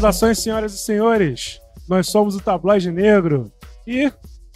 Saudações, senhoras e senhores. Nós somos o Tabloide Negro e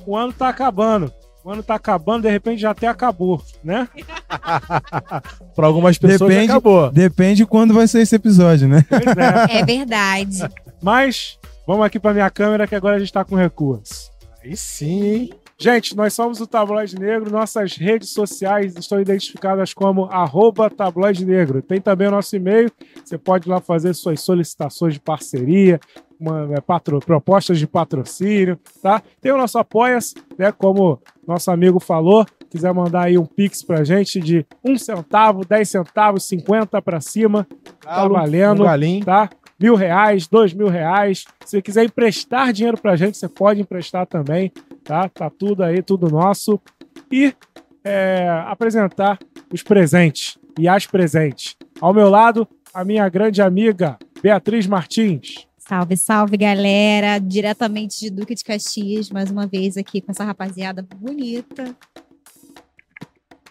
o ano tá acabando. O ano tá acabando, de repente já até acabou, né? Para algumas pessoas Depende- acabou. Depende quando vai ser esse episódio, né? Pois é. É verdade. Mas vamos aqui para minha câmera que agora a gente tá com recurso. Aí sim, hein? Gente, nós somos o Tabloide Negro. Nossas redes sociais estão identificadas como arroba Tabloide Negro. Tem também o nosso e-mail. Você pode lá fazer suas solicitações de parceria, uma, é, patro- propostas de patrocínio, tá? Tem o nosso Apoia-se, né? Como nosso amigo falou. Quiser mandar aí um pix pra gente de um centavo, 10 centavos, 50 para cima, tá valendo Um galinho. tá? Mil reais, dois mil reais. Se quiser emprestar dinheiro pra gente, você pode emprestar também, tá? Tá tudo aí, tudo nosso. E é, apresentar os presentes e as presentes. Ao meu lado, a minha grande amiga, Beatriz Martins. Salve, salve, galera. Diretamente de Duque de Caxias, mais uma vez aqui com essa rapaziada bonita.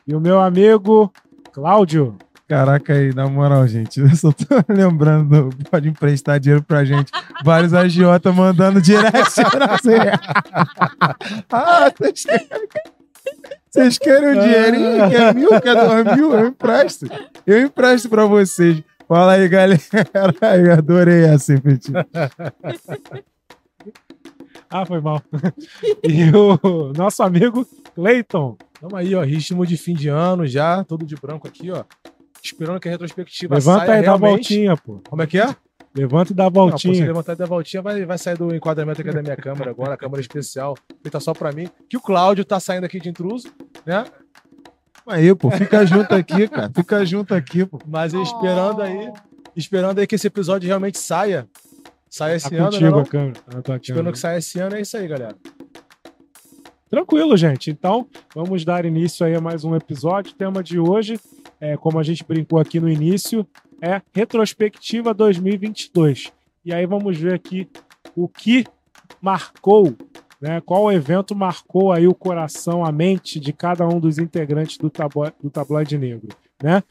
E o meu amigo, Cláudio. Caraca aí, na moral, gente, eu só tô lembrando, do- pode emprestar dinheiro pra gente. Vários agiota mandando você. ah, vocês querem, vocês querem um dinheirinho? Quer mil? Quer dois mil? Eu empresto. Eu empresto pra vocês. Fala aí, galera. Eu adorei essa, Petit. Ah, foi mal. e o nosso amigo, Cleiton. Tamo aí, ó. Ritmo de fim de ano já, todo de branco aqui, ó. Esperando que a retrospectiva Levanta saia aí, dá a voltinha, pô. Como é que é? Levanta e dá a Não, pô, se voltinha. levantar e dar a voltinha, vai, vai sair do enquadramento aqui da minha câmera agora, a câmera especial, feita só pra mim. Que o Cláudio tá saindo aqui de intruso, né? Aí, pô, fica junto aqui, cara. Fica junto aqui, pô. Mas esperando aí, esperando aí que esse episódio realmente saia. Saia esse Tá ano, né? contigo não? a câmera. Tá na tua Esperando que saia esse ano, é isso aí, galera. Tranquilo, gente. Então, vamos dar início aí a mais um episódio. O tema de hoje, é, como a gente brincou aqui no início, é retrospectiva 2022. E aí vamos ver aqui o que marcou, né? Qual evento marcou aí o coração, a mente de cada um dos integrantes do, tabo do Tabloide Negro, né?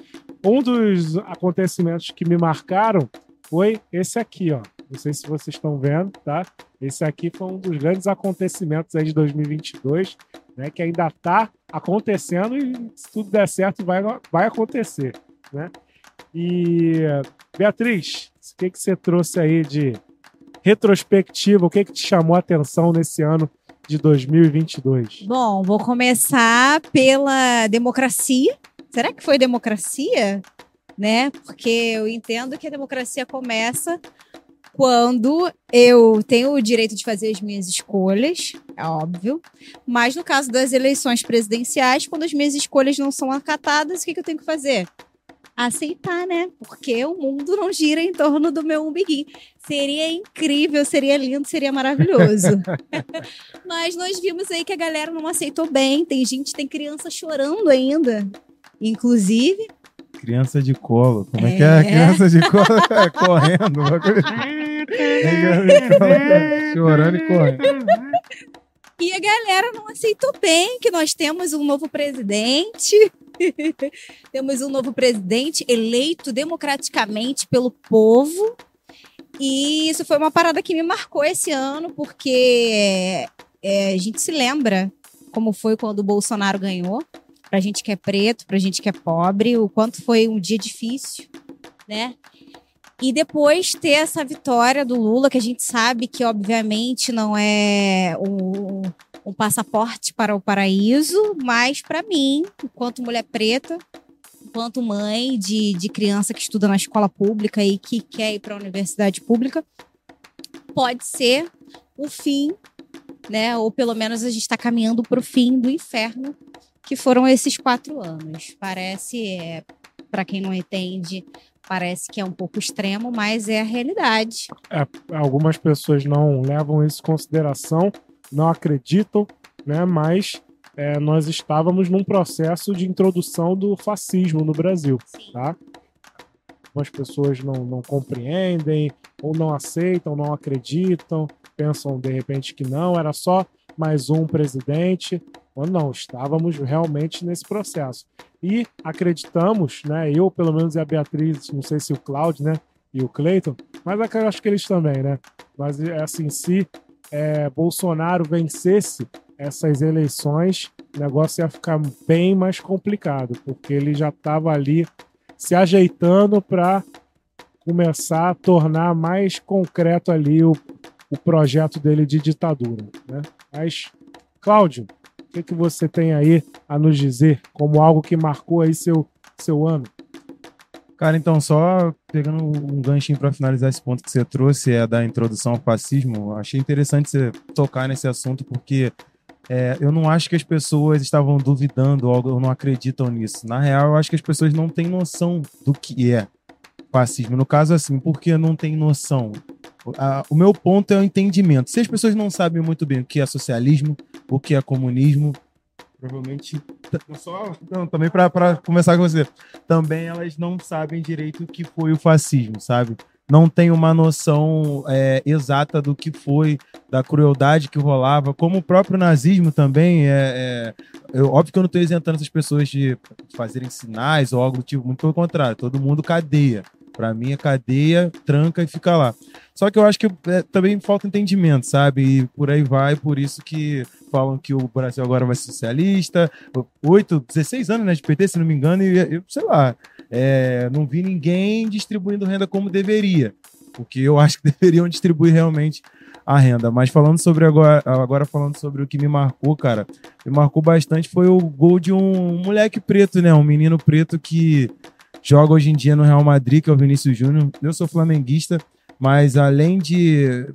Um dos acontecimentos que me marcaram foi esse aqui, ó. Não sei se vocês estão vendo, tá? Esse aqui foi um dos grandes acontecimentos aí de 2022, né? Que ainda está acontecendo e se tudo der certo vai, vai acontecer, né? E Beatriz, o que que você trouxe aí de retrospectiva? O que que te chamou a atenção nesse ano de 2022? Bom, vou começar pela democracia. Será que foi democracia? Né? Porque eu entendo que a democracia começa quando eu tenho o direito de fazer as minhas escolhas, é óbvio. Mas no caso das eleições presidenciais, quando as minhas escolhas não são acatadas, o que, que eu tenho que fazer? Aceitar, né? Porque o mundo não gira em torno do meu umbiguinho. Seria incrível, seria lindo, seria maravilhoso. Mas nós vimos aí que a galera não aceitou bem. Tem gente, tem criança chorando ainda. Inclusive, Criança de colo. Como é, que É. é? Criança de colo é, correndo. Chorando e correndo. e a galera não aceitou bem que nós temos um novo presidente. temos um novo presidente eleito democraticamente pelo povo. E isso foi uma parada que me marcou esse ano, porque é, a gente se lembra como foi quando o Bolsonaro ganhou. Pra gente que é preto, pra gente que é pobre, o quanto foi um dia difícil, né? E depois ter essa vitória do Lula, que a gente sabe que, obviamente, não é um, um passaporte para o paraíso, mas para mim, enquanto mulher preta, enquanto mãe de, de criança que estuda na escola pública e que quer ir para a universidade pública, pode ser o fim, né? Ou pelo menos a gente está caminhando para o fim do inferno, que foram esses quatro anos. Parece, é, para quem não entende, parece que é um pouco extremo, mas é a realidade. Algumas pessoas não levam isso em consideração, não acreditam, né? Mas é, nós estávamos num processo de introdução do fascismo no Brasil, Sim. tá? Algumas pessoas não, não compreendem, ou não aceitam, não acreditam, pensam de repente que não, era só mais um presidente. Ou não, estávamos realmente nesse processo. E acreditamos, né? Eu, pelo menos, e a Beatriz, não sei se o Cláudio, né? E o Cleiton, mas eu acho que eles também, né? Mas é assim, se é, Bolsonaro vencesse essas eleições, o negócio ia ficar bem mais complicado, porque ele já estava ali se ajeitando para começar a tornar mais concreto ali o, o projeto dele de ditadura. Né? Mas, Cláudio, o que, que você tem aí a nos dizer como algo que marcou aí seu, seu ano? Cara, então, só pegando um ganchinho para finalizar esse ponto que você trouxe, é da introdução ao fascismo, achei interessante você tocar nesse assunto, porque é, eu não acho que as pessoas estavam duvidando ou não acreditam nisso. Na real, eu acho que as pessoas não têm noção do que é fascismo. No caso, assim, porque não tem noção. O meu ponto é o entendimento. Se as pessoas não sabem muito bem o que é socialismo, o que é comunismo, provavelmente. Só, não, também para começar com você. Também elas não sabem direito o que foi o fascismo, sabe? Não tem uma noção é, exata do que foi, da crueldade que rolava, como o próprio nazismo também. É, é eu, óbvio que eu não estou isentando essas pessoas de fazerem sinais ou algo do tipo, muito pelo contrário, todo mundo cadeia. Para mim, é cadeia, tranca e fica lá. Só que eu acho que é, também falta entendimento, sabe? E por aí vai, por isso que falam que o Brasil agora vai ser socialista. Oito, 16 anos né, de PT, se não me engano, e eu, sei lá, é, não vi ninguém distribuindo renda como deveria. Porque eu acho que deveriam distribuir realmente a renda. Mas falando sobre agora, agora falando sobre o que me marcou, cara, me marcou bastante foi o gol de um moleque preto, né? Um menino preto que joga hoje em dia no Real Madrid, que é o Vinícius Júnior. Eu sou flamenguista, mas além de,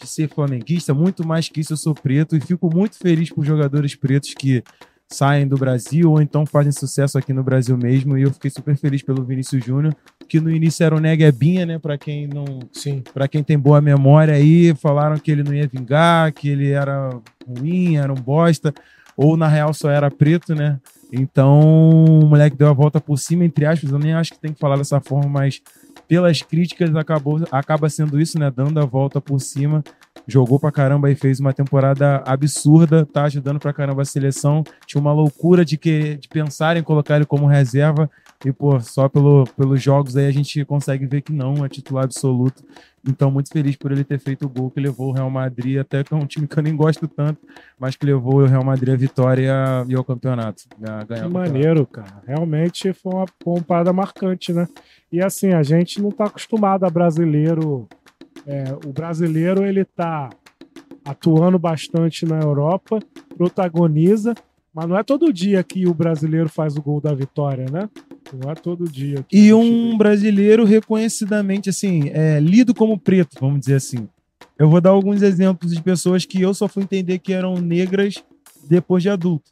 de ser flamenguista, muito mais que isso, eu sou preto e fico muito feliz por jogadores pretos que saem do Brasil ou então fazem sucesso aqui no Brasil mesmo. E eu fiquei super feliz pelo Vinícius Júnior, que no início era o Neguebinha, né? Para quem não, sim, para quem tem boa memória aí, falaram que ele não ia vingar, que ele era ruim, era um bosta, ou na real só era preto, né? Então, o moleque deu a volta por cima, entre aspas. Eu nem acho que tem que falar dessa forma, mas pelas críticas acabou, acaba sendo isso, né? Dando a volta por cima. Jogou pra caramba e fez uma temporada absurda, tá ajudando pra caramba a seleção. Tinha uma loucura de, que, de pensar em colocar ele como reserva. E, pô, só pelo, pelos jogos aí a gente consegue ver que não é titular absoluto. Então, muito feliz por ele ter feito o gol que levou o Real Madrid, até que é um time que eu nem gosto tanto, mas que levou o Real Madrid à vitória e ao campeonato. A ganhar que maneiro, cara. Realmente foi uma pompada marcante, né? E assim, a gente não está acostumado a brasileiro. É, o brasileiro, ele tá atuando bastante na Europa, protagoniza, mas não é todo dia que o brasileiro faz o gol da vitória, né? Não é todo dia. E um vê. brasileiro reconhecidamente, assim, é, lido como preto, vamos dizer assim. Eu vou dar alguns exemplos de pessoas que eu só fui entender que eram negras depois de adulto.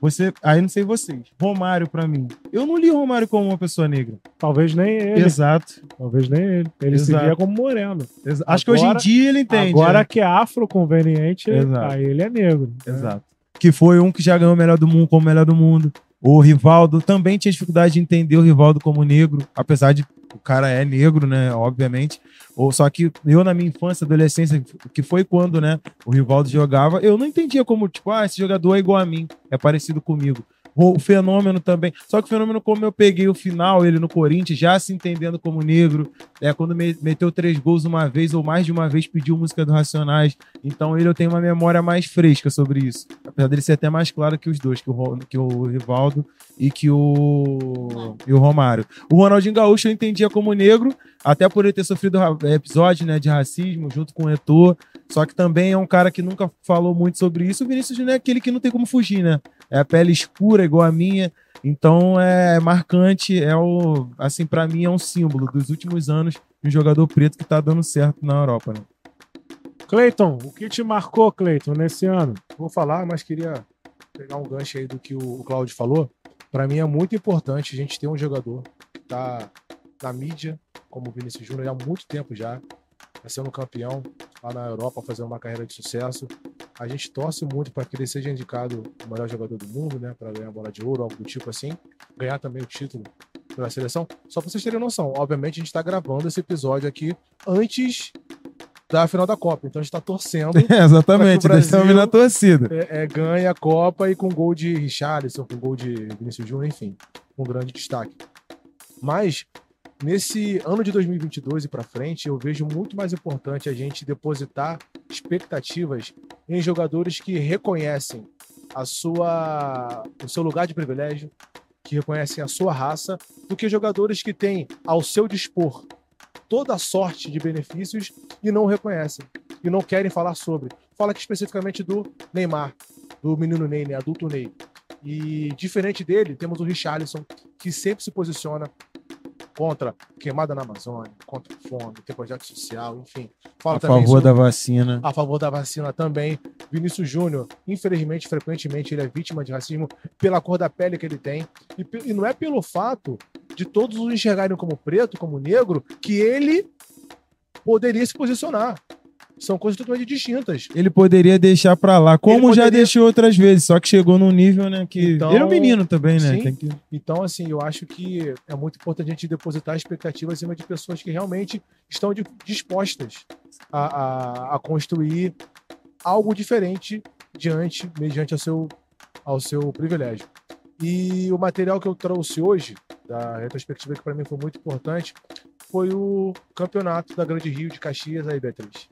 Você, aí não sei vocês. Romário para mim. Eu não li Romário como uma pessoa negra. Talvez nem ele. Exato. Talvez nem ele. Ele Exato. se via como moreno. Exa Acho que hoje em dia ele entende. Agora né? que é afroconveniente, aí ele é negro. Né? Exato. Que foi um que já ganhou o melhor do mundo como melhor do mundo. O Rivaldo também tinha dificuldade de entender o Rivaldo como negro, apesar de o cara é negro, né? Obviamente. Ou só que eu na minha infância, adolescência, que foi quando, né, o Rivaldo jogava, eu não entendia como tipo, ah, esse jogador é igual a mim, é parecido comigo. O fenômeno também. Só que o fenômeno, como eu peguei o final, ele no Corinthians, já se entendendo como negro, é quando me, meteu três gols uma vez ou mais de uma vez, pediu música do Racionais. Então ele eu tenho uma memória mais fresca sobre isso. Apesar dele ser até mais claro que os dois, que o, que o Rivaldo e que o, e o Romário. O Ronaldinho Gaúcho eu entendia como negro, até por ele ter sofrido episódio né, de racismo junto com o Eto'o. Só que também é um cara que nunca falou muito sobre isso. O Vinícius Júnior é aquele que não tem como fugir, né? É a pele escura, igual a minha. Então é marcante, é o assim para mim é um símbolo dos últimos anos de um jogador preto que tá dando certo na Europa, né? Cleiton, o que te marcou, Cleiton, nesse ano? Vou falar, mas queria pegar um gancho aí do que o Claudio falou. Para mim é muito importante a gente ter um jogador que tá na mídia, como o Vinícius Júnior, há muito tempo já, tá sendo campeão lá na Europa, fazendo uma carreira de sucesso. A gente torce muito para que ele seja indicado o melhor jogador do mundo, né? Para ganhar a bola de ouro, algo do tipo assim. Ganhar também o título pela seleção. Só para vocês terem noção, obviamente a gente está gravando esse episódio aqui antes da final da Copa. Então a gente está torcendo. É, exatamente, estamos na torcida. É, é, ganha a Copa e com gol de Richarlison, com gol de Vinícius Júnior, enfim. com grande destaque. Mas nesse ano de 2022 e para frente, eu vejo muito mais importante a gente depositar expectativas em jogadores que reconhecem a sua, o seu lugar de privilégio, que reconhecem a sua raça, do que jogadores que têm ao seu dispor toda a sorte de benefícios e não reconhecem e não querem falar sobre. Fala aqui especificamente do Neymar, do menino Ney, né, adulto Ney. E diferente dele, temos o Richarlison, que sempre se posiciona contra queimada na Amazônia, contra fome, tem projeto social, enfim. Fala A favor sobre- da vacina. a favor da vacina também. Vinícius Júnior, infelizmente, frequentemente, ele é vítima de racismo pela cor da pele que ele tem. E, e não é pelo fato de todos o enxergarem como preto, como negro, que ele poderia se posicionar. São coisas totalmente distintas. Ele poderia deixar pra lá, como já poderia- deixou outras vezes, só que chegou num nível, né, que... Então, ele é um menino também, né? que... Então, assim, eu acho que é muito importante a gente depositar expectativas acima de pessoas que realmente estão di- dispostas a, a, a construir algo diferente diante, mediante ao seu, ao seu privilégio. E o material que eu trouxe hoje, da retrospectiva que para mim foi muito importante, foi o campeonato da Grande Rio de Caxias aí, Beatriz.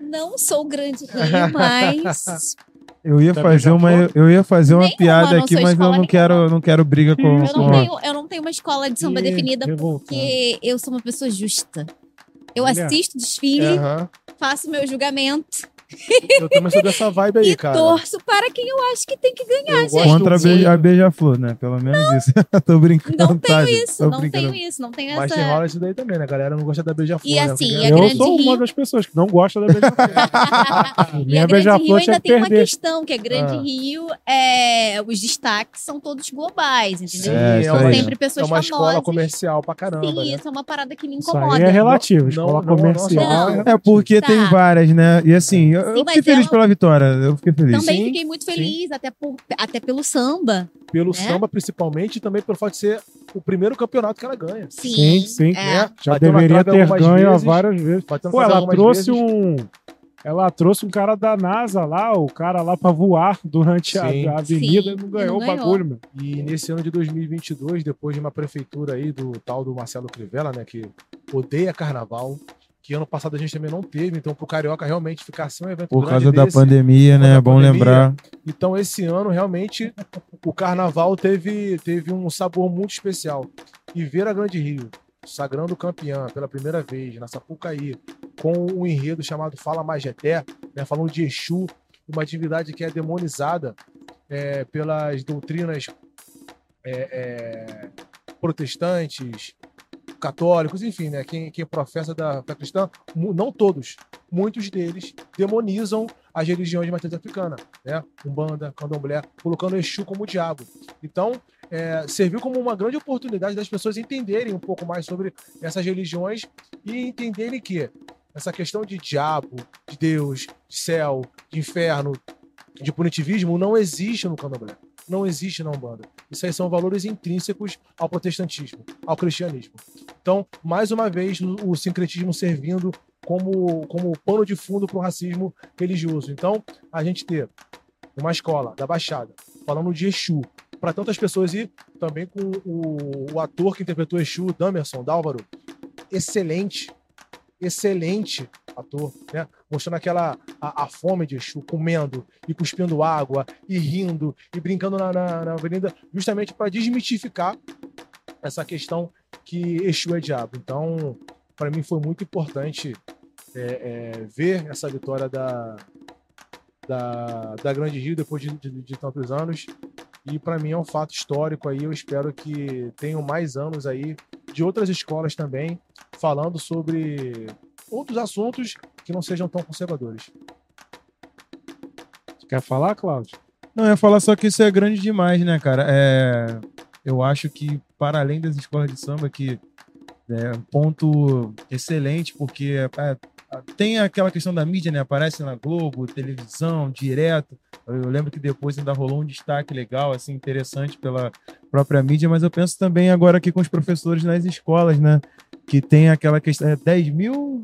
Não sou grande rio, mas Eu ia Tá fazer uma, eu ia fazer uma Nenhuma, piada aqui, mas eu não quero, eu não quero briga com, Eu eu com não, tenho, eu não tenho uma escola de samba Ih, definida porque eu sou uma pessoa justa. Eu Olha. assisto desfile, Aham. faço meu julgamento Eu também sou dessa vibe aí, e cara. torço para quem eu acho que tem que ganhar. Eu gosto contra beija- a beija-flor, né? Pelo menos isso. Tô brincando. Não tá, tenho gente? isso, não brincando. tenho isso, não tenho Mas essa. tem rola isso daí também, né? A galera não gosta da beija-flor. E né? assim, Porque- a Eu Grande sou uma Rio- das pessoas que não gosta da beija-flor. E Minha a Grande Rio ainda tem uma perder. questão, que a Grande Ah. Rio, é, os destaques são todos globais, entendeu? É, isso São aí. sempre É pessoas uma escola famosas. comercial pra caramba, Sim, né? isso é uma parada que me Isso incomoda. aí é relativo. Não, Escola não, não, comercial. não. é É porque Tá. tem várias, né? E assim, eu, Sim, eu fiquei feliz ela- pela vitória. Eu fiquei feliz. Também Sim, fiquei muito sim. feliz, até, por, até pelo samba. Pelo Né? samba, principalmente, e também pelo fato de ser o primeiro campeonato que ela ganha. Sim, Sim, sim. É. Já Bateu deveria ter ganho vezes. várias vezes. Pô, ela trouxe vezes. um. Ela trouxe um cara da NASA lá, o cara lá pra voar durante a, Sim. a avenida Sim, e não ganhou o bagulho, meu. E nesse ano de 2022, depois de uma prefeitura aí do tal do Marcelo Crivella, né, que odeia carnaval, que ano passado a gente também não teve, então pro Carioca realmente ficar sem um evento Por causa da desse, pandemia, né? É bom pandemia. lembrar. Então, esse ano, realmente, o carnaval teve, teve um sabor muito especial. E ver a Grande Rio sagrando campeã pela primeira vez na Sapucaí, com um enredo chamado Fala Majeté, né, falando de Exu, uma divindade que é demonizada é, pelas doutrinas é, é, protestantes, católicos, enfim, né, quem, quem professa da fé cristã, não todos, muitos deles demonizam as religiões de matriz africana, né? Umbanda, Candomblé, colocando Exu como diabo. Então, é, serviu como uma grande oportunidade das pessoas entenderem um pouco mais sobre essas religiões e entenderem que essa questão de diabo, de Deus, de céu, de inferno, de punitivismo não existe no Candomblé. Não existe na Umbanda. Isso aí são valores intrínsecos ao protestantismo, ao cristianismo. Então, mais uma vez, o, sincretismo servindo como, como pano de fundo para o racismo religioso. Então, a gente ter uma escola da Baixada falando de Exu para tantas pessoas e também com o, o ator que interpretou Exu, Damerson Dálvaro, excelente, excelente ator, né? Mostrando aquela a, a fome de Exu, comendo e cuspindo água e rindo e brincando na, na, na avenida, justamente para desmitificar essa questão que Exu é diabo. Então, para mim foi muito importante é, é, ver essa vitória da, da, da Grande Rio depois de, de, de tantos anos. E para mim é um fato histórico aí. Eu espero que tenham mais anos aí de outras escolas também falando sobre outros assuntos que não sejam tão conservadores. Quer falar, Cláudio? Não, eu ia falar só que isso é grande demais, né, cara? É, eu acho que, para além das escolas de samba, que é um ponto excelente, porque é, tem aquela questão da mídia, né? Aparece na Globo, televisão, direto. Eu lembro que depois ainda rolou um destaque legal, assim, interessante pela própria mídia, mas eu penso também agora aqui com os professores nas escolas, né? Que tem aquela questão, é 10 mil...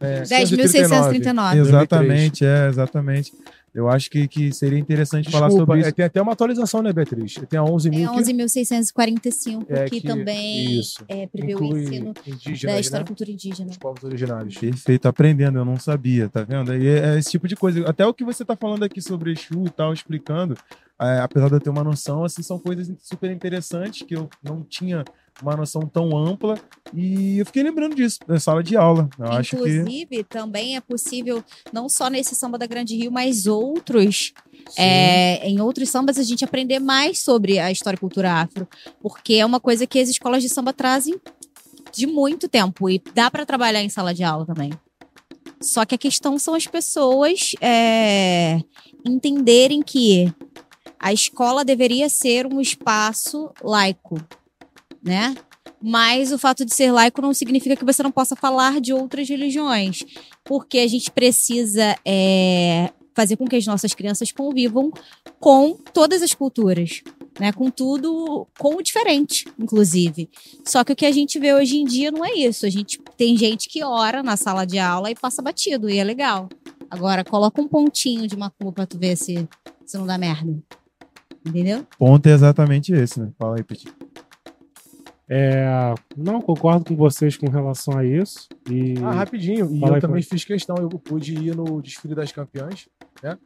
É, 10.639. Exatamente, é, exatamente. Eu acho que, que seria interessante falar Desculpa, sobre é, isso. tem até uma atualização, né, Beatriz? Tem a 11 É mil que 11.645, É, que, que- também isso. é, prevê o ensino indígenas, da história né? e cultura indígena. Os povos originários. Perfeito, aprendendo, eu não sabia, tá vendo? E é, é esse tipo de coisa. Até o que você tá falando aqui sobre Exu e tal, explicando, é, apesar de eu ter uma noção, assim, são coisas super interessantes que eu não tinha uma noção tão ampla e eu fiquei lembrando disso na sala de aula. Eu acho que Inclusive, também é possível, não só nesse samba da Grande Rio, mas outros. É, em outros sambas, a gente aprender mais sobre a história e cultura afro. Porque é uma coisa que as escolas de samba trazem de muito tempo. E dá para trabalhar em sala de aula também. Só que a questão são as pessoas é, entenderem que a escola deveria ser um espaço laico, né? Mas o fato de ser laico não significa que você não possa falar de outras religiões, porque a gente precisa é, fazer com que as nossas crianças convivam com todas as culturas, né? Com tudo, com o diferente, inclusive. Só que o que a gente vê hoje em dia não é isso. A gente tem gente que ora na sala de aula e passa batido, e é legal. Agora, coloca um pontinho de macumba pra tu ver se, se não dá merda. Entendeu? o ponto é exatamente esse, né? Fala aí, Petit. É, não, concordo com vocês com relação a isso. E Ah, rapidinho. E Fala eu aí, também fiz questão, eu pude ir no desfile das campeãs, né?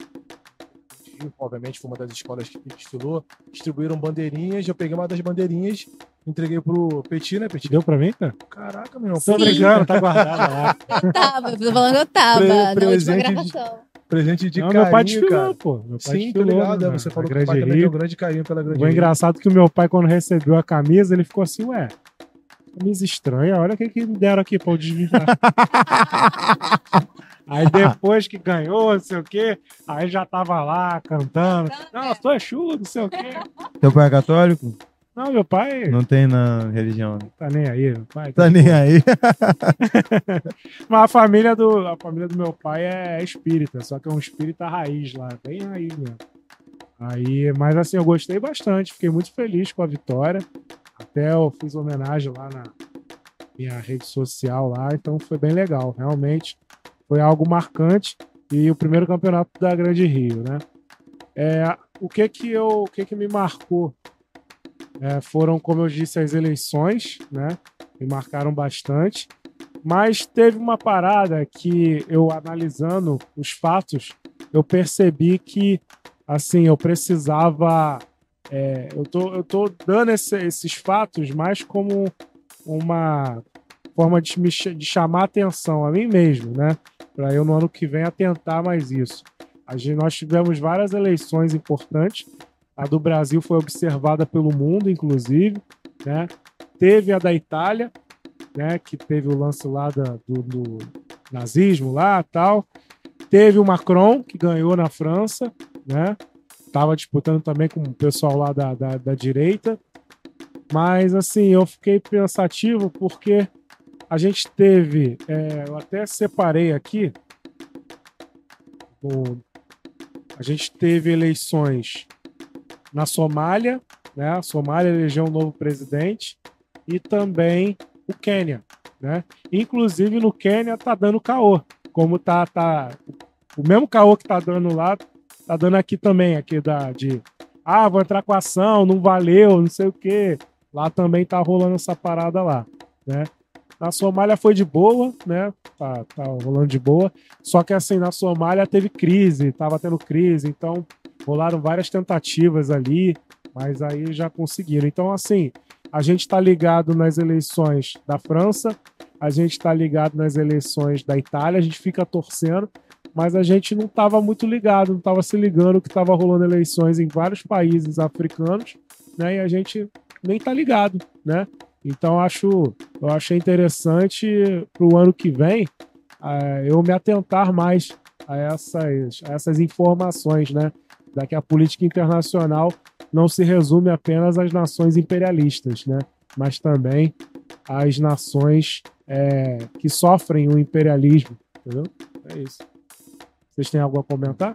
Obviamente foi uma das escolas que desfilou, distribuíram bandeirinhas, eu peguei uma das bandeirinhas, entreguei pro Petit, né, Petit? deu pra mim, cara? Caraca, meu irmão, Tô brincando, tá guardado lá. Eu tava, eu tô falando que eu tava Pre- na última presente de- gravação. Presente de não, carinho, meu pai desfilou, cara. pô. Meu pai Sim, tô desfilou, ligado. né, é, Você falou que o Grande pai também tem um grande carinho pela grande O Rio. engraçado é que o meu pai, quando recebeu a camisa, ele ficou assim, ué, camisa estranha, olha o que, que me deram aqui pra eu desviar. aí depois que ganhou, não sei o quê, aí já tava lá cantando. Não, eu sou Exu, não sei o quê. Teu pai é católico? Não, meu pai Não tem na religião. né? tá nem aí, meu pai. Tá nem aí. Mas a família do, a família do meu pai é espírita, só que é um espírita raiz lá, bem raiz mesmo. Aí, mas assim, eu gostei bastante, fiquei muito feliz com a vitória. Até eu fiz homenagem lá na minha rede social lá, então foi bem legal. Realmente foi algo marcante e o primeiro campeonato da Grande Rio, né? É, o que que eu, o que que me marcou É, foram, como eu disse, as eleições, né? Me marcaram bastante. Mas teve uma parada que eu analisando os fatos, eu percebi que assim, eu precisava. é, eu, tô, eu tô dando esse- esses fatos mais como uma forma de, me, de chamar atenção a mim mesmo, né? Para eu no ano que vem atentar mais isso. A gente, nós tivemos várias eleições importantes. A do Brasil foi observada pelo mundo, inclusive, né? Teve a da Itália, né? Que teve o lance lá da- do, do nazismo lá, tal. Teve o Macron que ganhou na França, né? Tava disputando também com o pessoal lá da, da, da direita. Mas assim, eu fiquei pensativo porque a gente teve, é, eu até separei aqui, o- a gente teve eleições na Somália, né? A Somália elegeu um novo presidente e também o Quênia, né? Inclusive no Quênia tá dando caô, como tá tá o mesmo caô que tá dando lá, tá dando aqui também, aqui da de ah, vou entrar com ação, não valeu, não sei o quê. Lá também tá rolando essa parada lá, né? Na Somália foi de boa, né? Tá, tá rolando de boa. Só que assim, na Somália teve crise, tava tendo crise, então rolaram várias tentativas ali, mas aí já conseguiram. Então, assim, a gente está ligado nas eleições da França, a gente está ligado nas eleições da Itália, a gente fica torcendo, mas a gente não estava muito ligado, não estava se ligando que estava rolando eleições em vários países africanos, né? E a gente nem está ligado, né? Então acho, eu achei interessante para o ano que vem eh, eu me atentar mais a essas, a essas informações, né? Da que a política internacional não se resume apenas às nações imperialistas, né? Mas também às nações eh, que sofrem o imperialismo, entendeu? É isso. Vocês têm algo a comentar?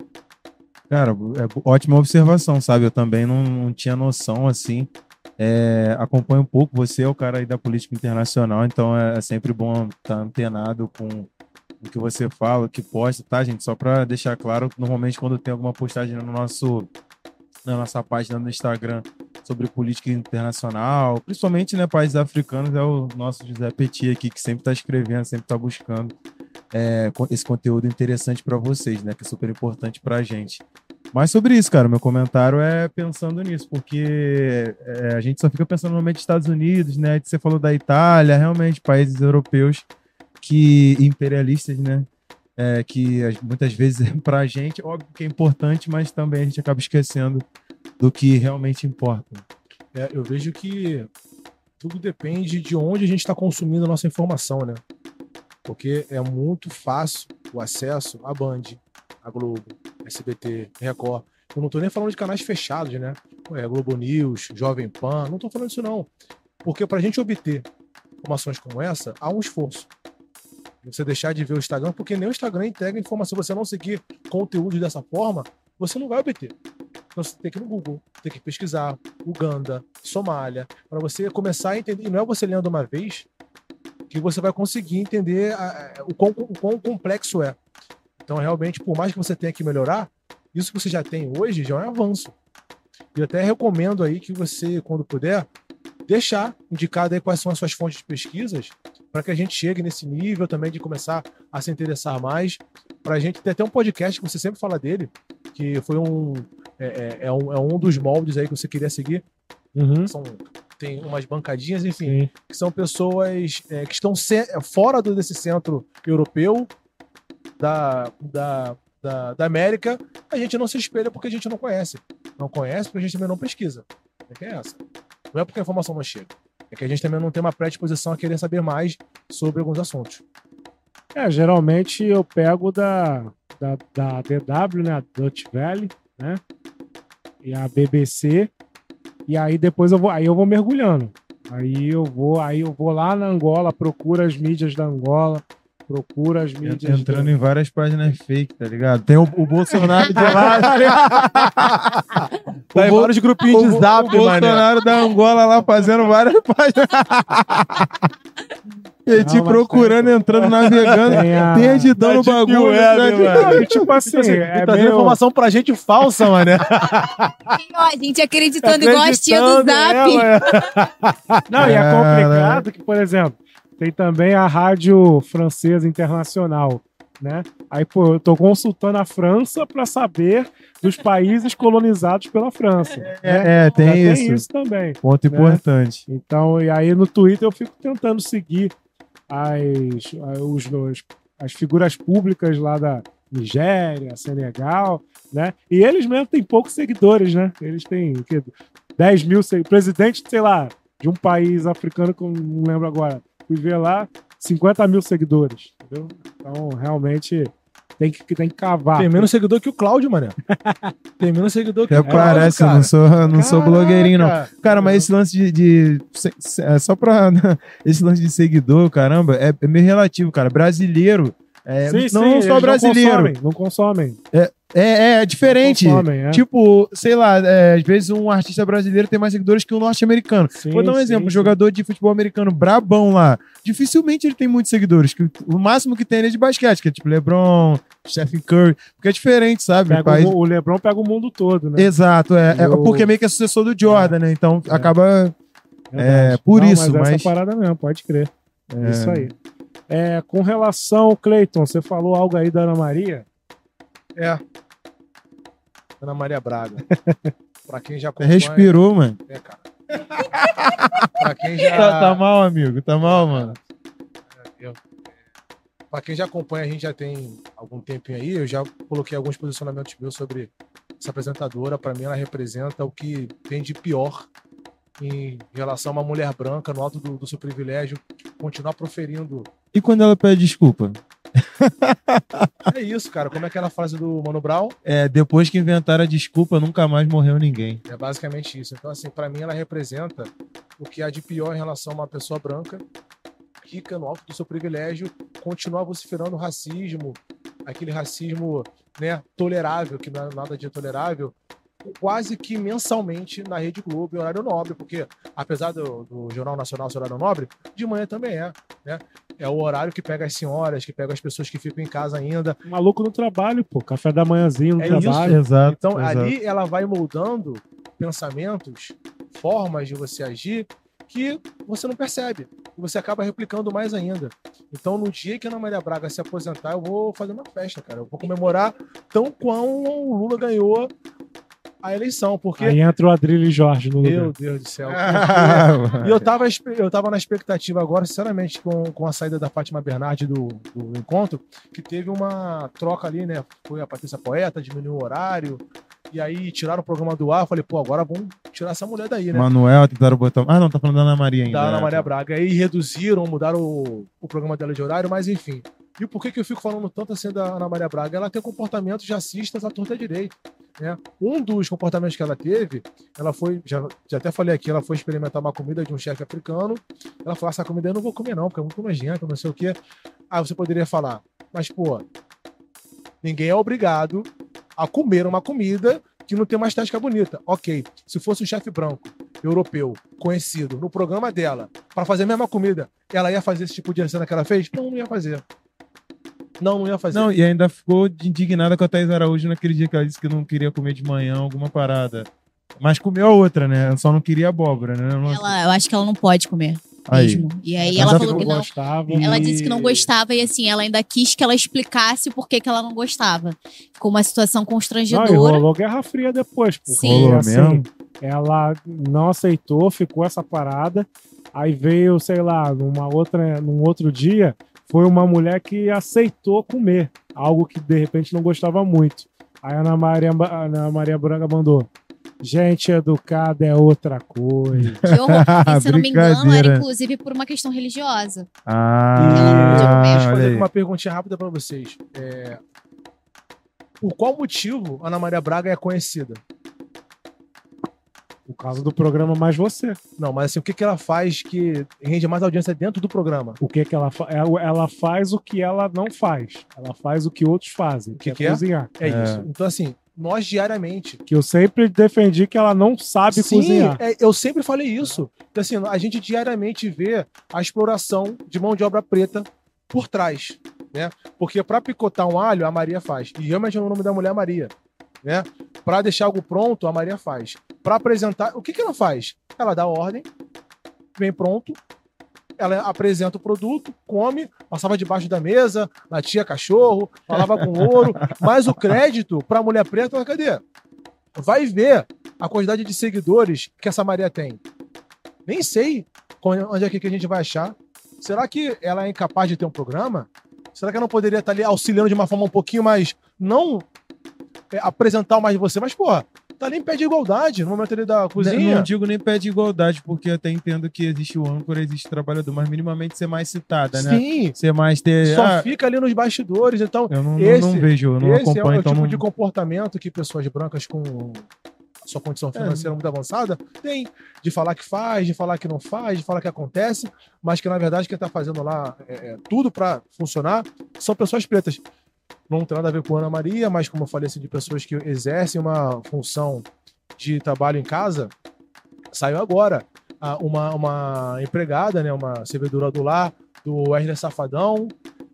Cara, é ótima observação, sabe? Eu também não, não tinha noção assim. É, acompanho um pouco, você é o cara aí da política internacional, então é, é sempre bom estar antenado com o que você fala, que posta, tá, gente? Só pra deixar claro, normalmente quando tem alguma postagem no nosso na nossa página no Instagram sobre política internacional, principalmente né, países africanos, é o nosso José Petit aqui, que sempre está escrevendo, sempre está buscando é, esse conteúdo interessante para vocês, né, que é super importante para a gente. Mas sobre isso, cara, meu comentário é pensando nisso, porque é, a gente só fica pensando normalmente nos Estados Unidos, né? Você falou da Itália, realmente, países europeus que imperialistas, né? é, que muitas vezes para a gente, óbvio que é importante, mas também a gente acaba esquecendo do que realmente importa. É, eu vejo que tudo depende de onde a gente está consumindo a nossa informação, né? Porque é muito fácil o acesso à Band, à Globo, SBT, Record. Eu não estou nem falando de canais fechados, né? É, Globo News, Jovem Pan, não estou falando disso não. Porque para a gente obter informações como essa, há um esforço você deixar de ver o Instagram, porque nem o Instagram entrega informação. Se você não seguir conteúdo dessa forma, você não vai obter. Então você tem que ir no Google, tem que pesquisar Uganda, Somália, para você começar a entender. E não é você lendo uma vez que você vai conseguir entender a, o, quão, o quão complexo é. Então, realmente, por mais que você tenha que melhorar, isso que você já tem hoje já é um avanço. E até recomendo aí que você, quando puder, deixar indicado aí quais são as suas fontes de pesquisas para que a gente chegue nesse nível também de começar a se interessar mais. Para a gente ter até um podcast que você sempre fala dele, que foi um é, é, é, um, é um dos moldes aí que você queria seguir. Uhum. São, tem umas bancadinhas, enfim, Sim. que são pessoas é, que estão fora desse centro europeu da, da, da, da, América. A gente não se espelha porque a gente não conhece. Não conhece porque a gente também não pesquisa. É que é essa. Não é porque a informação não chega é que a gente também não tem uma predisposição a querer saber mais sobre alguns assuntos. É, geralmente eu pego da, da, da DW, né, a Dutch Valley, né, e a BBC, e aí depois eu vou, aí eu vou mergulhando. Aí eu vou, aí eu vou lá na Angola, procuro as mídias da Angola, procura as mídias. Entrando do... em várias páginas fake, tá ligado? Tem o, o Bolsonaro de lá, tá? Tá em vários grupinhos de zap, O Bolsonaro da Angola lá fazendo várias páginas. E a gente procurando, tem, entrando, navegando, tem a... perdidão no bagulho. Web, né? Tipo assim, tipo assim é trazendo meio... informação pra gente falsa, mano. A gente acreditando, acreditando igual a tia do Zap. É. Não, e é complicado que, por exemplo, tem também a rádio francesa internacional, né? Aí, pô, eu tô consultando a França para saber dos países colonizados pela França. É, né? é tem, tem isso. isso. também. Ponto né? importante. Então, e aí no Twitter eu fico tentando seguir as, os, os, as figuras públicas lá da Nigéria, Senegal, né? E eles mesmo têm poucos seguidores, né? Eles têm que, 10 mil seguidores. Presidente, sei lá, de um país africano que eu não lembro agora, fui ver lá, 50 mil seguidores, entendeu? Então, realmente, tem que, tem que cavar. Tem menos seguidor que o Cláudio, mané. Tem menos seguidor que Até o Cláudio, parece, cara. eu não sou, não sou blogueirinho, não. Cara, mas esse lance de... de é só pra... esse lance de seguidor, caramba, é, é meio relativo, cara. Brasileiro... É, sim, não sim, só brasileiro. Não consomem. Não consomem. É, é, é diferente. Consomem, é. Tipo, sei lá, é, às vezes um artista brasileiro tem mais seguidores que um norte-americano. Vou dar um sim, exemplo: um jogador de futebol americano brabão lá. Dificilmente ele tem muitos seguidores. Que o máximo que tem ele é de basquete, que é tipo LeBron, Stephen Curry. Porque é diferente, sabe? País... O, o, LeBron pega o mundo todo, né? Exato, é. é porque meio que é sucessor do Jordan, né? Então é. acaba. É, por Não, isso, mas. mas... Essa parada mesmo, pode crer. É... Isso aí. É, com relação, Cleiton, você falou algo aí da Ana Maria? É. Ana Maria Braga. pra quem já acompanha... Respirou, mano. É, cara. pra quem já... Tá, tá, mal, amigo. Tá mal, mano. É, eu... Pra quem já acompanha, a gente já tem algum tempinho aí. Eu já coloquei alguns posicionamentos meus sobre essa apresentadora. Para mim, ela representa o que tem de pior em relação a uma mulher branca no alto do, do seu privilégio continuar proferindo. E quando ela pede desculpa? É isso, cara. Como é aquela frase do Mano Brown? É, depois que inventaram a desculpa, nunca mais morreu ninguém. É basicamente isso. Então, assim, para mim ela representa o que há de pior em relação a uma pessoa branca, rica no alto do seu privilégio, continuar vociferando racismo, aquele racismo né, tolerável, que não é nada de tolerável, quase que mensalmente na Rede Globo, em horário nobre, porque apesar do, do Jornal Nacional ser horário nobre, de manhã também é. Né? É o horário que pega as senhoras, que pega as pessoas que ficam em casa ainda. Maluco no trabalho, pô. Café da manhãzinho no É isso. trabalho. Exato. Então, exato. ali ela vai moldando pensamentos, formas de você agir que você não percebe. E você acaba replicando mais ainda. Então, no dia que a Ana Maria Braga se aposentar, eu vou fazer uma festa, cara. Eu vou comemorar tão quão o Lula ganhou a eleição. Porque, Aí entra o Adrilho Jorge no lugar. meu Deus do céu. E eu tava, eu tava na expectativa agora, sinceramente, com, com a saída da Fátima Bernardi do, do encontro, que teve uma troca ali, né? Foi a Patrícia Poeta, diminuiu o horário, e aí tiraram o programa do ar. Eu falei, pô, agora vamos tirar essa mulher daí, né? Manuel, tentaram botar. Ah, não, tá falando da Ana Maria ainda. da Ana é. Maria Braga. Aí reduziram, mudaram o, o programa dela de horário, mas enfim. E por que, que eu fico falando tanto assim da Ana Maria Braga? Ela tem comportamentos racistas à torta direito. Né? Um dos comportamentos que ela teve, ela foi, já, já até falei aqui, ela foi experimentar uma comida de um chefe africano. Ela falou: essa comida eu não vou comer, não, porque é muito nojenta, não sei o quê. Aí você poderia falar, mas, pô, ninguém é obrigado a comer uma comida que não tem uma estética bonita. Ok, se fosse um chefe branco, europeu, conhecido, no programa dela, para fazer a mesma comida, ela ia fazer esse tipo de cena que ela fez? Não, não ia fazer. Não, não ia fazer. Não, e ainda ficou indignada com a Thaís Araújo naquele dia que ela disse que não queria comer de manhã alguma parada. Mas comeu a outra, né? Só não queria abóbora, né? Não- Ela, eu acho que ela não pode comer Aí. mesmo. E aí Mas ela ela falou que não. gostava. Ela e- disse que não gostava e assim, ela ainda quis que ela explicasse porquê que ela não gostava. Ficou uma situação Não, e constrangedora. rolou Guerra Fria depois. Porque, Sim. Rolou assim, mesmo? ela não aceitou, ficou essa parada. Aí veio, sei lá, numa outra, num outro dia, foi uma mulher que aceitou comer algo que de repente não gostava muito. Aí a Ana Maria, a Ana Maria Braga mandou: Gente educada é outra coisa. Que horror. porque, se eu não me engano, era inclusive por uma questão religiosa. Ah, eu fazer uma perguntinha rápida para vocês. É, Por qual motivo a Ana Maria Braga é conhecida? Por causa do programa Mais Você. Não, mas assim, o que, que ela faz que rende mais audiência dentro do programa? O que que ela faz? Ela faz o que ela não faz. Ela faz o que outros fazem. que é que é? cozinhar. É, É. isso. Então, assim, nós diariamente. Que eu sempre defendi que ela não sabe Sim, cozinhar. é, eu sempre falei isso. Que, assim, a gente diariamente vê a exploração de mão de obra preta por trás. Né? Porque para picotar um alho, a Maria faz. E realmente é o nome da mulher é Maria. Né? Para deixar algo pronto, a Maria faz. Para apresentar, o que, que ela faz? Ela dá ordem, vem pronto, ela apresenta o produto, come, passava debaixo da mesa, latia cachorro, falava com ouro, mas o crédito para a mulher preta, cadê? Vai ver a quantidade de seguidores que essa Maria tem. Nem sei onde é que a gente vai achar. Será que ela é incapaz de ter um programa? Será que ela não poderia estar ali auxiliando de uma forma um pouquinho mais. Não apresentar mais de você, mas, pô, tá ali em pé de igualdade no momento ali da cozinha. Não digo nem pé de igualdade, porque eu até entendo que existe o âncora, existe o trabalhador, mas minimamente ser mais citada, né? Sim, Ser mais ter. só ah, fica ali nos bastidores. Então, eu não, não- esse- não vejo, eu não esse é o, acompanho, então tipo não. de comportamento que pessoas brancas com sua condição financeira muito avançada tem. De falar que faz, de falar que não faz, de falar que acontece, mas que na verdade quem tá fazendo lá é, é, tudo para funcionar são pessoas pretas. Não tem nada a ver com Ana Maria, mas como eu falei assim, de pessoas que exercem uma função de trabalho em casa, saiu agora ah, uma, uma empregada, né, uma servidora do lar, do Wesley Safadão,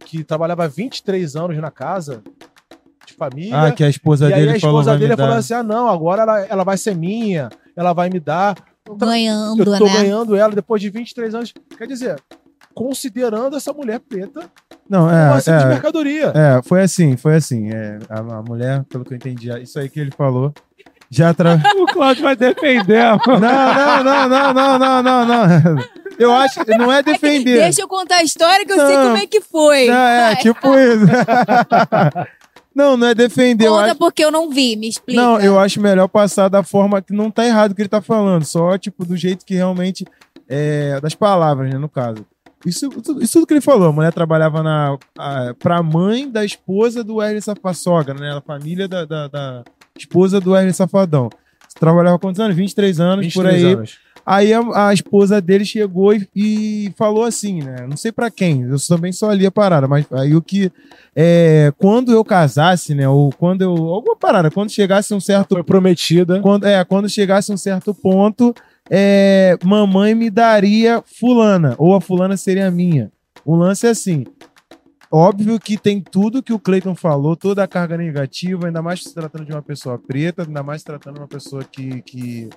que trabalhava 23 anos na casa de família. Ah, que a esposa e aí dele a falou. esposa me dele falou assim: ah, não, agora ela, ela vai ser minha, ela vai me dar. Ganhando, Eu tô né? ganhando ela depois de 23 anos. Quer dizer, considerando essa mulher preta Não, uma é. simples é, mercadoria. É, foi assim, foi assim. É, a, a mulher, pelo que eu entendi, isso aí que ele falou, já tra... O Claudio vai defender. Não, não, não, não, não, não, não, não. Eu acho que não é defender. Deixa eu contar a história que eu sei Não. como é que foi. Não, é, Vai. tipo isso. Não, não é defender. Eu Conta acho... porque eu não vi, me explica. Não, eu acho melhor passar da forma que não tá errado o que ele tá falando, só tipo do jeito que realmente é das palavras, né, no caso. Isso, tudo- isso tudo que ele falou, a mulher trabalhava na a, pra mãe da esposa do Wesley Safadão, sogra, né, a família da, da, da esposa do Wesley Safadão. Trabalhava quantos anos? 23 anos, por 23 aí. anos. Aí a, a esposa dele chegou e, e falou assim, né? Não sei pra quem, eu também só li a parada, mas aí o que. É, quando eu casasse, né? Ou quando eu. Alguma parada, quando chegasse um certo. Foi prometida. Quando, é, quando chegasse um certo ponto, é, mamãe me daria fulana, ou a fulana seria minha. O lance é assim. Óbvio que tem tudo que o Cleiton falou, toda a carga negativa, ainda mais se tratando de uma pessoa preta, ainda mais se tratando de uma pessoa que, que,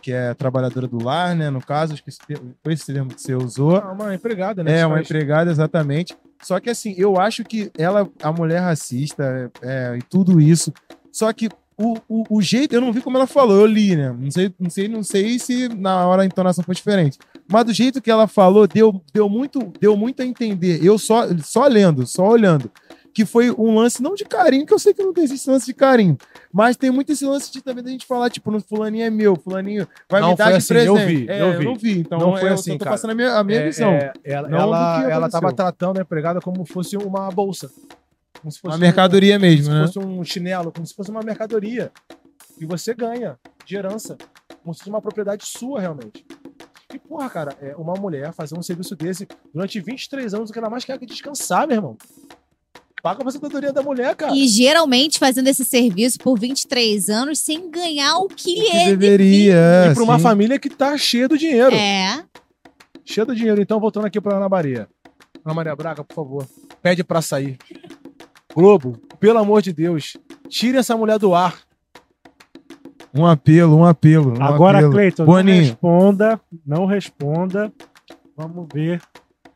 que é trabalhadora do lar, né? No caso, acho que esse foi esse termo que você usou. Ah, uma empregada, né? É, uma empregada, exatamente. Só que assim, eu acho que ela, a mulher racista é, e tudo isso. Só que o, o, o jeito, eu não vi como ela falou, eu li, né? Não sei, não sei, não sei se na hora a entonação foi diferente. Mas do jeito que ela falou, deu, deu, muito, deu muito a entender. Eu só, só lendo, só olhando. Que foi um lance, não de carinho, que eu sei que não existe esse lance de carinho. Mas tem muito esse lance de também da gente falar, tipo, no fulaninho é meu, fulaninho vai Não me dar de assim, presente. eu vi, É, eu vi. não vi. Então Não foi eu assim, só tô passando a minha, a minha É, visão. é, ela ela, ela tava tratando a empregada como fosse uma bolsa. Como se fosse Uma um- mercadoria como mesmo, se né? fosse um chinelo, como se fosse uma mercadoria. E você ganha de herança. Como se fosse uma propriedade sua, realmente. E, porra, cara, é uma mulher fazer um serviço desse durante 23 anos, o que ela mais quer é descansar, meu irmão. Paga a aposentadoria da mulher, cara. E geralmente fazendo esse serviço por 23 anos sem ganhar o que Que é. deveria. E pra uma sim. família que tá cheia do dinheiro. É. Cheia do dinheiro. Então, voltando aqui pra Ana Maria. Ana Maria Braga, por favor, pede pra sair. Globo, pelo amor de Deus, tire essa mulher do ar. Um apelo, um apelo. Um Agora, apelo. Cleiton, não Boninho. responda, não responda. Vamos ver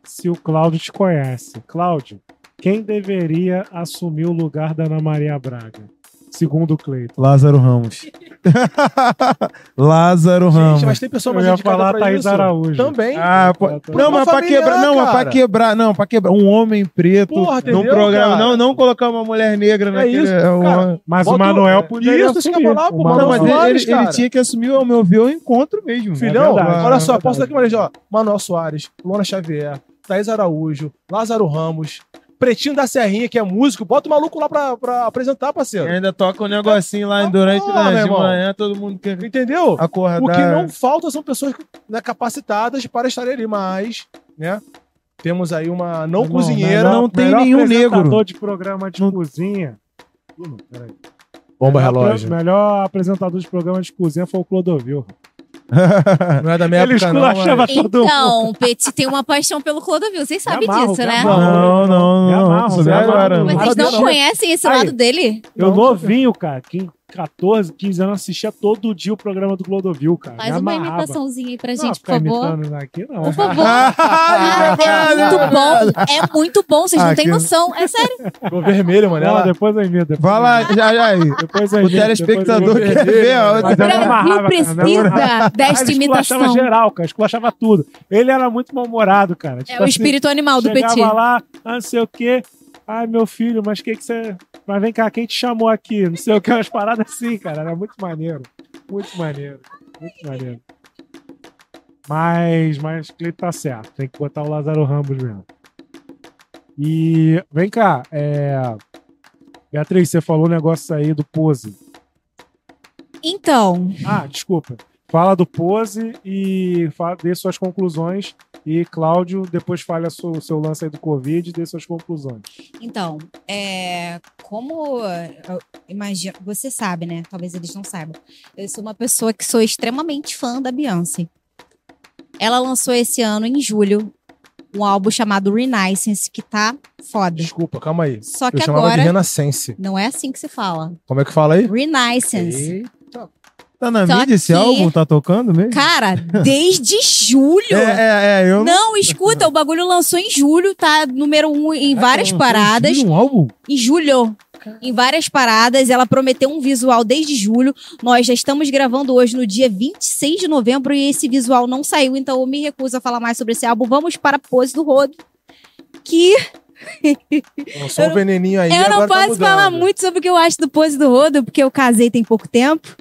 se o Cláudio te conhece. Cláudio, quem deveria assumir o lugar da Ana Maria Braga? Segundo o Cleiton. Lázaro Ramos. Lázaro Ramos. Gente, mas tem pessoa Eu mais ia indicada falar pra Thaís isso. Araújo. Também. Ah, pô. Não, mas pra quebrar, não, mas pra quebrar, não, pra quebrar um homem preto Porra, num programa, cara? não, não colocar uma mulher negra É naquele, isso, é, uma-. Mas Bota o Manuel o- poderia Isso, eu assumir. falar, pô, O Manuel Não, mas ele, Soares, ele cara. tinha que assumir, ao meu ver, o encontro mesmo. Filhão, É verdade, olha é só, posso dar aqui uma ó. Manuel Soares, Luana Xavier, Thaís Araújo, Lázaro Ramos, Pretinho da Serrinha, que é músico, bota o maluco lá pra, pra apresentar, parceiro. Ainda toca um negocinho lá Ah, durante né, meu de irmão. manhã, todo mundo quer Entendeu? acordar. O que não falta são pessoas né, capacitadas para estarem ali, mas, né? Temos aí uma não Irmão, cozinheira. não tem melhor nenhum apresentador negro. de programa de cozinha. Ih, peraí. Bomba melhor, relógio. melhor apresentador de programa de cozinha foi o Clodovil. Não é da minha Ele época, não. esculachava mas- todo. Então, o Petit tem uma paixão pelo Clodovil. Vocês sabem amarro, disso, me né? amarro. Não, não, Me não. amarro, Isso me é amarro. Mas não. Vocês não conhecem esse Aí. lado dele? Eu Não, novinho, cara, que 14, 15 anos assistia todo dia o programa do Clodovil, cara. Faz uma imitaçãozinha aí pra Não, gente, por ficar favor. aqui, não. Por favor. Ah, Cara, é muito bom. É muito bom, vocês não Ah, têm noção. É sério. Ficou vermelho, mano. Não, Ela... depois eu imito. Vai lá, já, já aí. Depois eu O telespectador quer ver O Brasil precisa desta Ele esculachava imitação. geral, cara, esculachava tudo. Ele era muito mal-humorado, cara. É Tipo o assim, espírito animal do chegava Petit. lá, ah, não sei o quê. Ai, meu filho, mas que que você... Mas vem cá, quem te chamou aqui? Não sei o que, umas paradas assim, cara. Era muito maneiro. Muito maneiro. Muito maneiro. Mas, mas Cleiton tá certo. Tem que botar o Lázaro Ramos mesmo. E vem cá, é... Beatriz, você falou um negócio aí do pose. Então, Ah, desculpa. Fala do pose e fala, dê suas conclusões. E Cláudio, depois fale o seu lance aí do Covid e dê suas conclusões. então, é, como eu imagino, você sabe, né? Talvez eles não saibam. Eu sou uma pessoa que sou extremamente fã da Beyoncé. Ela lançou esse ano, em julho, um álbum chamado Renaissance, que tá foda. Desculpa, calma aí. Só Eu que de agora Renascense. não é assim que se fala. Como é que fala aí? Renaissance. Tá na Só mídia esse álbum? Tá tocando mesmo? Cara, desde julho. É, é, é. Eu Não, escuta, o bagulho lançou em julho, tá número um em várias não paradas. Um álbum? Em julho. Em várias paradas, ela prometeu um visual desde julho. Nós já estamos gravando hoje no dia 26 de novembro e esse visual não saiu, então eu me recuso a falar mais sobre esse álbum. Vamos para a pose do Rodo. Que um veneninho aí. eu não tá posso mudando. falar muito sobre o que eu acho do pose do Rodo, porque eu casei tem pouco tempo.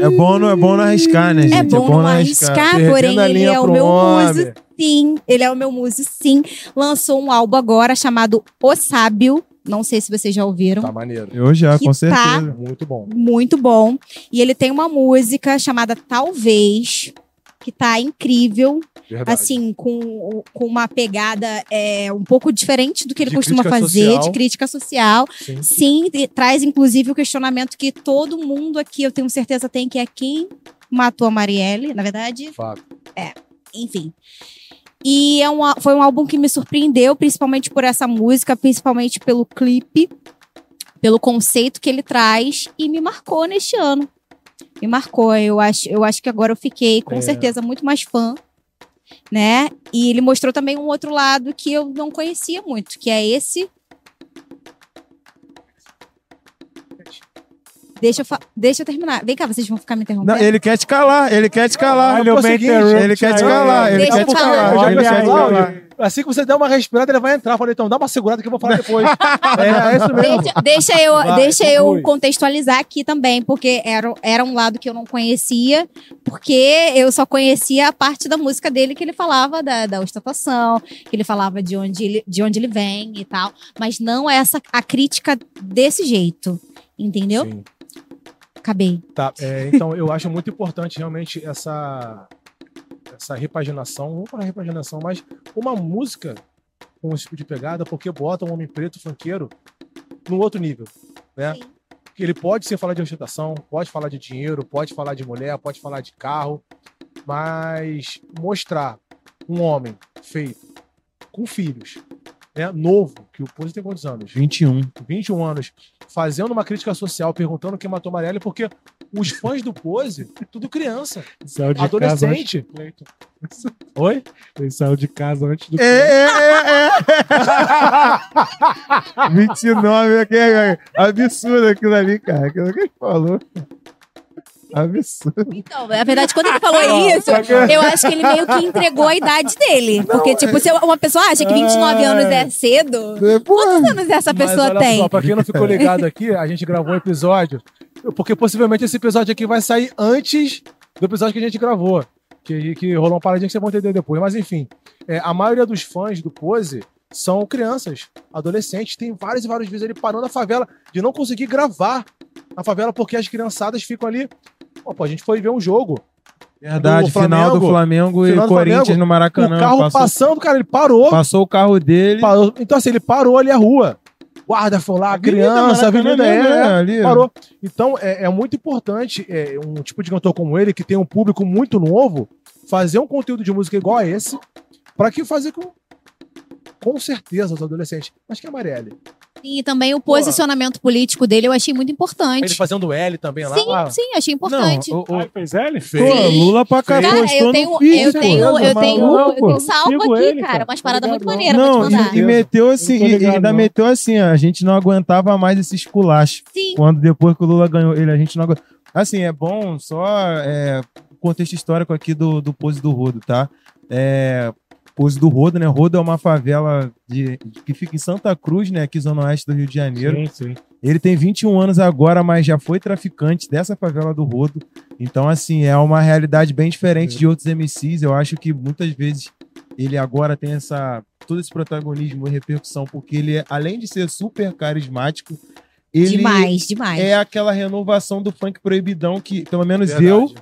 É bom, não é bom não arriscar, né, gente? É bom não arriscar, Perdendo porém ele é o meu muso. Sim, ele é o meu muso, sim. Lançou um álbum agora chamado O Sábio. Não sei se vocês já ouviram. Tá maneiro. Eu já, Que com tá- certeza. Muito bom. muito bom. E ele tem uma música chamada Talvez, que tá incrível. Verdade. Assim, com, com uma pegada é, um pouco diferente do que ele De costuma fazer, social. de crítica social. Sim. Sim, e traz inclusive o questionamento que todo mundo aqui, eu tenho certeza, tem, que é quem matou a Marielle, na verdade, Fato. enfim. E é um, foi um álbum que me surpreendeu, principalmente por essa música, principalmente pelo clipe, pelo conceito que ele traz, e me marcou neste ano. Me marcou. Eu acho, eu acho que agora eu fiquei, com É. certeza, muito mais fã. Né? E ele mostrou também um outro lado que eu não conhecia muito, que é esse. Deixa eu, fa- deixa eu terminar. Vem cá, vocês vão ficar me interrompendo. Não, ele quer te calar, ele quer te calar. Olha o é o seguinte, Interrupt Ele quer te calar, ele Deixa quer eu te falar. calar. Ele quer te. Assim que você der uma respirada, ele vai entrar. Eu falei, então dá uma segurada que eu vou falar depois. é, é isso mesmo. Deixa, deixa eu, Vai, deixa eu contextualizar aqui também, porque era, era um lado que eu não conhecia, porque eu só conhecia a parte da música dele que ele falava da, da ostentação, que ele falava de onde ele, de onde ele vem e tal, mas não essa a crítica desse jeito, entendeu? Sim. Acabei. Tá, é, então eu acho muito importante realmente essa essa repaginação, não para repaginação, mas uma música com esse tipo de pegada, porque bota um homem preto funkeiro num outro nível, né? Sim. Ele pode sim falar de ostentação, pode falar de dinheiro, pode falar de mulher, pode falar de carro, mas mostrar um homem feito com filhos, né, novo, que o Pose tem quantos anos? 21. 21 anos, fazendo uma crítica social, perguntando quem matou Marielle, porque os fãs do Pose, tudo criança, Saiu de casa adolescente. antes Cleiton. Oi? Ele saiu de casa antes do É, é, é, é. 29, é que é absurdo aquilo ali, cara. Aquilo que ele falou. Absurdo. Então, na verdade, quando ele falou isso, eu acho que ele meio que entregou a idade dele. Porque, tipo, se uma pessoa acha que 29 anos é cedo, quantos anos essa Mas pessoa olha tem? Só, pra quem não ficou ligado aqui, a gente gravou um episódio, porque possivelmente esse episódio aqui vai sair antes do episódio que a gente gravou. Que, que rolou uma paradinha que vocês vão entender depois. Mas enfim, é, a maioria dos fãs do Pose são crianças, adolescentes. Tem vários e vários vídeos ele parando na favela de não conseguir gravar na favela porque as criançadas ficam ali. Pô, pô, a gente foi ver um jogo. Verdade, Do final do Flamengo. E Final do Corinthians Flamengo. no Maracanã. o carro passou, passando, cara, ele parou. passou o carro dele. parou. Então, assim, ele parou ali a rua. Guarda foi lá, Avenida criança, a Maracanã avenida mesmo, é, né, é, parou. Então, é, é muito importante é, um tipo de cantor como ele, que tem um público muito novo, fazer um conteúdo de música igual a esse, para que fazer com, com certeza os adolescentes. Mas que é Marielle. E também o posicionamento político dele eu achei muito Ele importante. fazendo L também lá. Sim, ah, sim, achei importante. Não, o, o, Ah, fez ele? Pô, Lula pra cá Cara, eu no tenho, eu tenho, eu tenho, maluco? eu tenho salvo aqui, ele, cara. cara. Umas paradas muito maneiras Não, pra te mandar. e, e meteu assim, Eu e- e ainda não. meteu assim, ó, a gente não aguentava mais esse esculacho. Sim, Quando depois que o Lula ganhou ele, a gente não aguentava. Assim, é bom só é, o contexto histórico aqui do, do Pose do Rodo, tá? É, Pose do Rodo, né? Rodo é uma favela de, que fica em Santa Cruz, né? Aqui zona oeste do Rio de Janeiro. Sim, sim. Ele tem 21 anos agora, mas já foi traficante dessa favela do Rodo. Então, assim, é uma realidade bem diferente de outros MCs. Eu acho que muitas vezes ele agora tem essa todo esse protagonismo e repercussão, porque ele, além de ser super carismático, ele demais, demais. é aquela renovação do funk proibidão que, pelo menos verdade. eu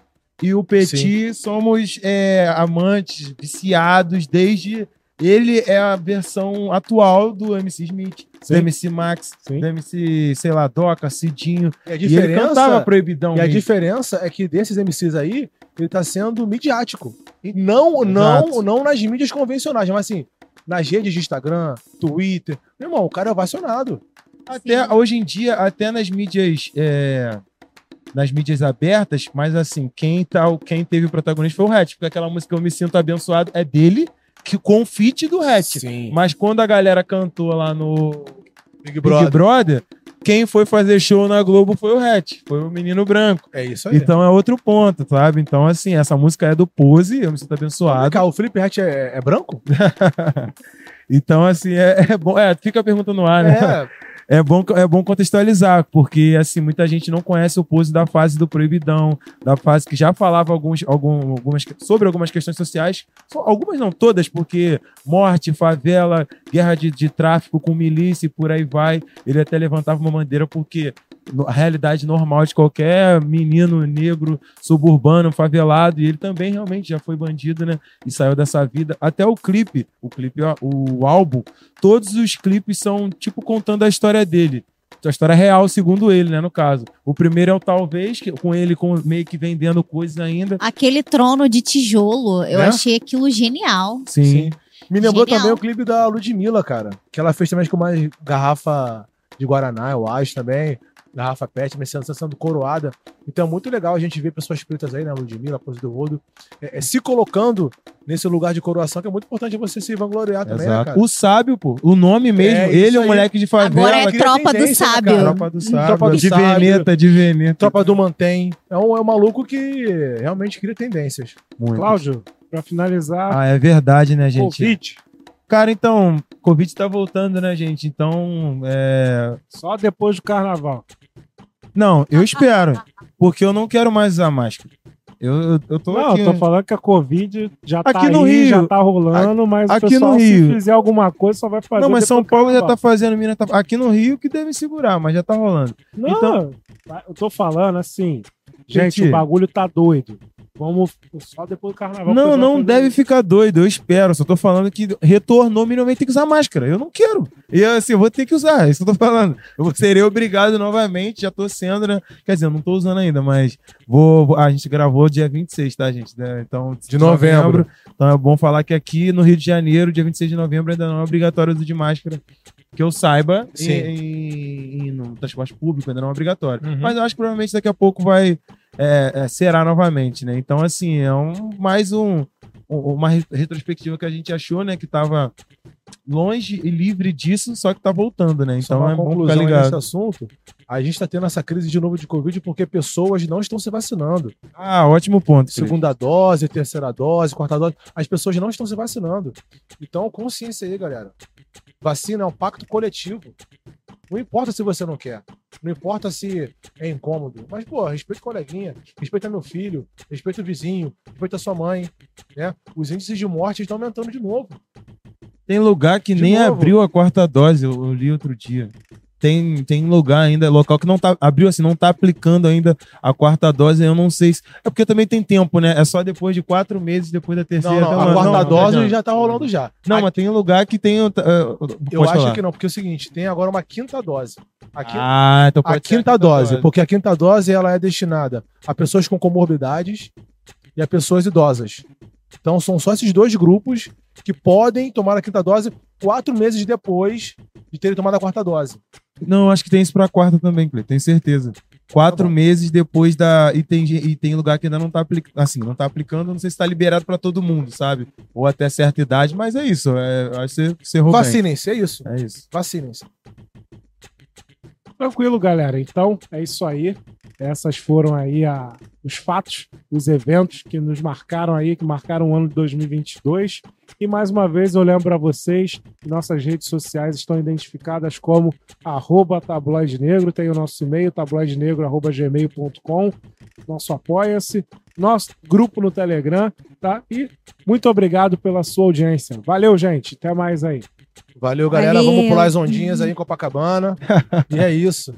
e o Petit somos é, amantes, viciados desde. Ele é a versão atual do MC Smith, Sim. do MC Max, Sim. do MC, sei lá, Doca, Cidinho. E a E ele cantava diferença, proibidão. e a mesmo. diferença é que desses MCs aí, ele tá sendo midiático. E não, Exato. não, não nas mídias convencionais, mas assim, nas redes de Instagram, Twitter. Meu irmão, o cara é ovacionado. Até hoje em dia, até nas mídias. é, nas mídias abertas, mas assim, quem, tá, quem teve o protagonista foi o Hatch, porque aquela música Eu Me Sinto Abençoado é dele, que com o feat do Hatch. Sim. Mas quando a galera cantou lá no Big Big Brother, quem foi fazer show na Globo foi o Hatch, foi o menino branco. É isso aí. Então é outro ponto, sabe? Então, assim, essa música é do Pose, eu me sinto abençoado. Cá, o Felipe Hatch é, é branco? Então, assim, é, é bom. É, fica a pergunta no ar, né? É. É bom, é bom contextualizar, porque assim, muita gente não conhece o pose da fase do proibidão, da fase que já falava alguns, algum, algumas, sobre algumas questões sociais, algumas não todas, porque morte, favela, guerra de, de tráfico com milícia e por aí vai. Ele até levantava uma bandeira porque a realidade normal de qualquer menino negro, suburbano, favelado, e ele também realmente já foi bandido, né? E saiu dessa vida. Até o clipe, o clipe, ó, o álbum, todos os clipes são tipo contando a história dele. a história real, segundo ele, né, no caso. O primeiro é o talvez, que, com ele com, meio que vendendo coisas ainda. Aquele trono de tijolo, eu Né? achei aquilo genial. Sim. Sim. Me lembrou Genial. também o clipe da Ludmilla, cara. Que ela fez também com uma garrafa de Guaraná, eu acho também. Garrafa PET, mas sendo, sendo coroada. Então é muito legal a gente ver pessoas pretas aí, né? Ludmilla, Pose do Rodo, é, é, se colocando nesse lugar de coroação, que é muito importante você se vangloriar também, né, Exato. cara? O sábio, pô. O nome mesmo. É, ele é um aí. moleque de favela. Agora é tropa do né, sábio. cara? Tropa do sábio. Tropa do de sábio. Veneta, de Veneta. Tropa do Mantém. É um, é um maluco que realmente cria tendências. Muito. Cláudio, pra finalizar, Ah, é verdade, né, gente? Covid. Cara, então, Covid tá voltando, né, gente? Então, é... Só depois do carnaval. Não, eu espero. Porque eu não quero mais usar máscara. Eu, eu, eu tô Não, aqui... eu tô falando que a Covid já tá Aqui aí, no Rio. já tá rolando, mas aqui pessoal, no se Rio. fizer alguma coisa, só vai fazer Não, mas São Paulo já tá fazendo, Minas tá... Aqui no Rio que deve segurar, mas já tá rolando. Não, Então- eu tô falando assim, gente, Gente. o bagulho tá doido. Vamos só depois do carnaval. Não, não deve aí. ficar doido, eu espero. Só tô falando que retornou, minimamente tem que usar máscara. Eu não quero. E assim, eu vou ter que usar, é isso que eu tô falando. Eu serei obrigado novamente, já tô sendo, né? Quer dizer, eu não tô usando ainda, mas vou. a gente gravou dia 26, tá, gente? Né? Então, De novembro. Então é bom falar que aqui no Rio de Janeiro, dia 26 de novembro, ainda não é obrigatório o uso de máscara. Que eu saiba, Sim. e, e- e no transporte público ainda não é obrigatório. Uhum. Mas eu acho que provavelmente daqui a pouco vai é, é, será novamente, né? Então, assim, é um, mais um, um- uma re- retrospectiva que a gente achou, né? Que tava longe e livre disso, só que tá voltando, né? Então é bom ficar aí nesse ligado. assunto. A gente tá tendo essa crise de novo de Covid porque pessoas não estão se vacinando. Ah, ótimo ponto. Felipe. Segunda dose, terceira dose, quarta dose. As pessoas não estão se vacinando. Então, consciência aí, galera. Vacina é um pacto coletivo. Não importa se você não quer. Não importa se é incômodo. Mas, pô, respeita o coleguinha, respeita meu filho, respeita o vizinho, respeita a sua mãe. Né? Os índices de morte estão aumentando de novo. Tem lugar que De nem novo. abriu a quarta dose, eu, eu li outro dia. Tem, tem lugar ainda, local que não tá, abriu assim, não tá aplicando ainda a quarta dose, eu não sei se, é porque também tem tempo, né, é só depois de quatro meses, depois da Não, terceira. não, tá a quarta Não, dose não, já tá rolando já. Não, A- mas tem lugar que tem... uh, eu pode acho falar. que não, porque é o seguinte, tem agora uma quinta dose. A quinta, Ah, então a pode ser quinta dose, porque a quinta dose ela é destinada a pessoas com comorbidades e a pessoas idosas. Então são só esses dois grupos que podem tomar a quinta dose quatro meses depois de terem tomado a quarta dose. Não, acho que tem isso pra quarta também, Cleiton, tenho certeza. Quatro Tá meses depois da. E tem, e tem lugar que ainda não tá aplicando. Assim, não tá aplicando, não sei se tá liberado pra todo mundo, sabe? Ou até certa idade, mas é isso. É, acho que você, você errou. Vacinem-se, é isso. É isso. Vacinem-se. Tranquilo, galera. Então, é isso aí. Essas foram aí a, os fatos, os eventos que nos marcaram aí, que marcaram o ano de 2022. E mais uma vez eu lembro a vocês que nossas redes sociais estão identificadas como arroba tabloide negro, tem o nosso e-mail, tabloidenegro.gmail.com, nosso apoia-se, nosso grupo no Telegram, tá? E muito obrigado pela sua audiência. Valeu, gente. Até mais aí. Valeu, galera. Valeu. Vamos pular as ondinhas aí em Copacabana. e é isso.